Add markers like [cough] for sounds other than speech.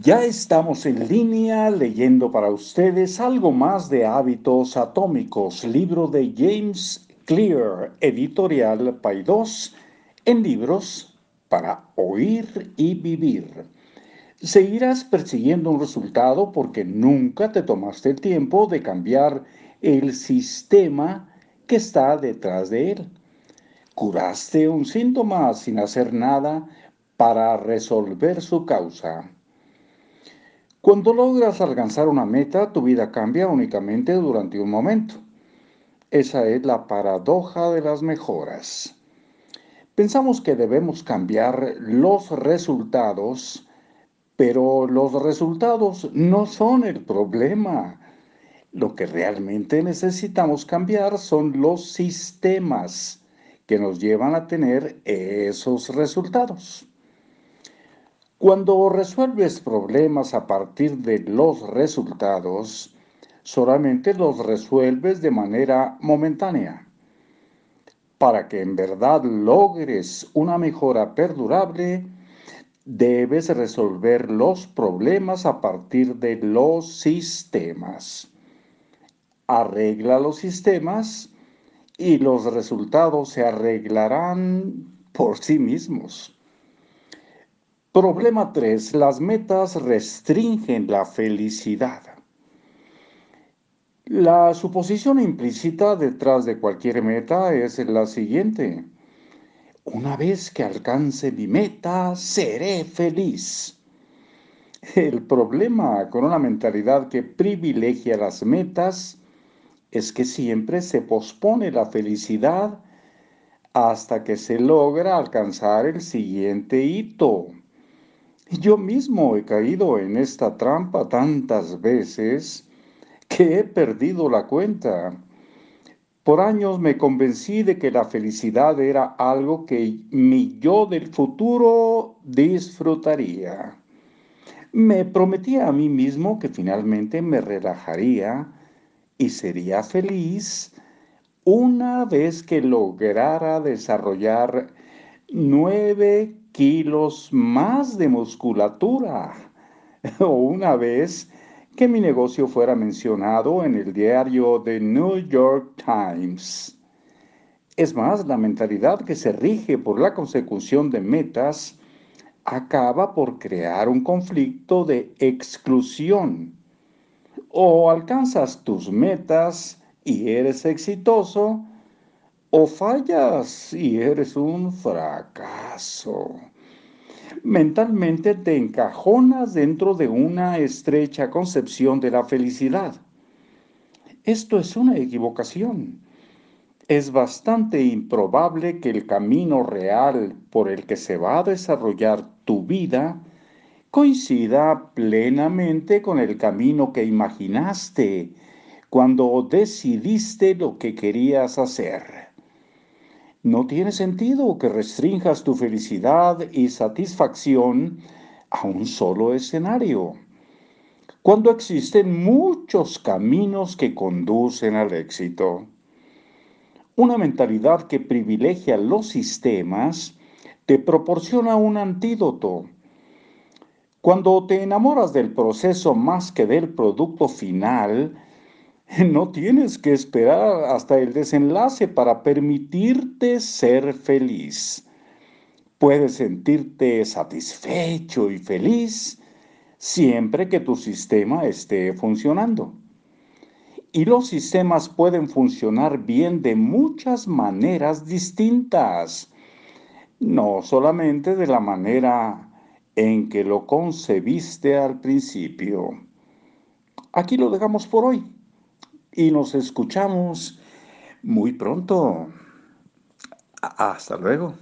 Ya estamos en línea leyendo para ustedes algo más de hábitos atómicos, libro de James Clear, editorial Paidós, en libros para oír y vivir. Seguirás persiguiendo un resultado porque nunca te tomaste el tiempo de cambiar el sistema que está detrás de él. Curaste un síntoma sin hacer nada para resolver su causa. Cuando logras alcanzar una meta, tu vida cambia únicamente durante un momento. Esa es la paradoja de las mejoras. Pensamos que debemos cambiar los resultados, pero los resultados no son el problema. Lo que realmente necesitamos cambiar son los sistemas que nos llevan a tener esos resultados. Cuando resuelves problemas a partir de los resultados, solamente los resuelves de manera momentánea. Para que en verdad logres una mejora perdurable, debes resolver los problemas a partir de los sistemas. Arregla los sistemas y los resultados se arreglarán por sí mismos. Problema 3. Las metas restringen la felicidad. La suposición implícita detrás de cualquier meta es la siguiente. Una vez que alcance mi meta, seré feliz. El problema con una mentalidad que privilegia las metas es que siempre se pospone la felicidad hasta que se logra alcanzar el siguiente hito. Yo mismo he caído en esta trampa tantas veces que he perdido la cuenta. Por años me convencí de que la felicidad era algo que mi yo del futuro disfrutaría. Me prometía a mí mismo que finalmente me relajaría y sería feliz una vez que lograra desarrollar nueve kilos más de musculatura. [laughs] o una vez que mi negocio fuera mencionado en el diario The New York Times. Es más, la mentalidad que se rige por la consecución de metas acaba por crear un conflicto de exclusión. O alcanzas tus metas y eres exitoso, o fallas y eres un fracaso. Mentalmente te encajonas dentro de una estrecha concepción de la felicidad. Esto es una equivocación. Es bastante improbable que el camino real por el que se va a desarrollar tu vida coincida plenamente con el camino que imaginaste cuando decidiste lo que querías hacer. No tiene sentido que restringas tu felicidad y satisfacción a un solo escenario, cuando existen muchos caminos que conducen al éxito. Una mentalidad que privilegia los sistemas te proporciona un antídoto. Cuando te enamoras del proceso más que del producto final, [laughs] no tienes que esperar hasta el desenlace para permitirte ser feliz. Puedes sentirte satisfecho y feliz siempre que tu sistema esté funcionando. Y los sistemas pueden funcionar bien de muchas maneras distintas, no solamente de la manera en que lo concebiste al principio. Aquí lo dejamos por hoy y nos escuchamos muy pronto. Hasta luego.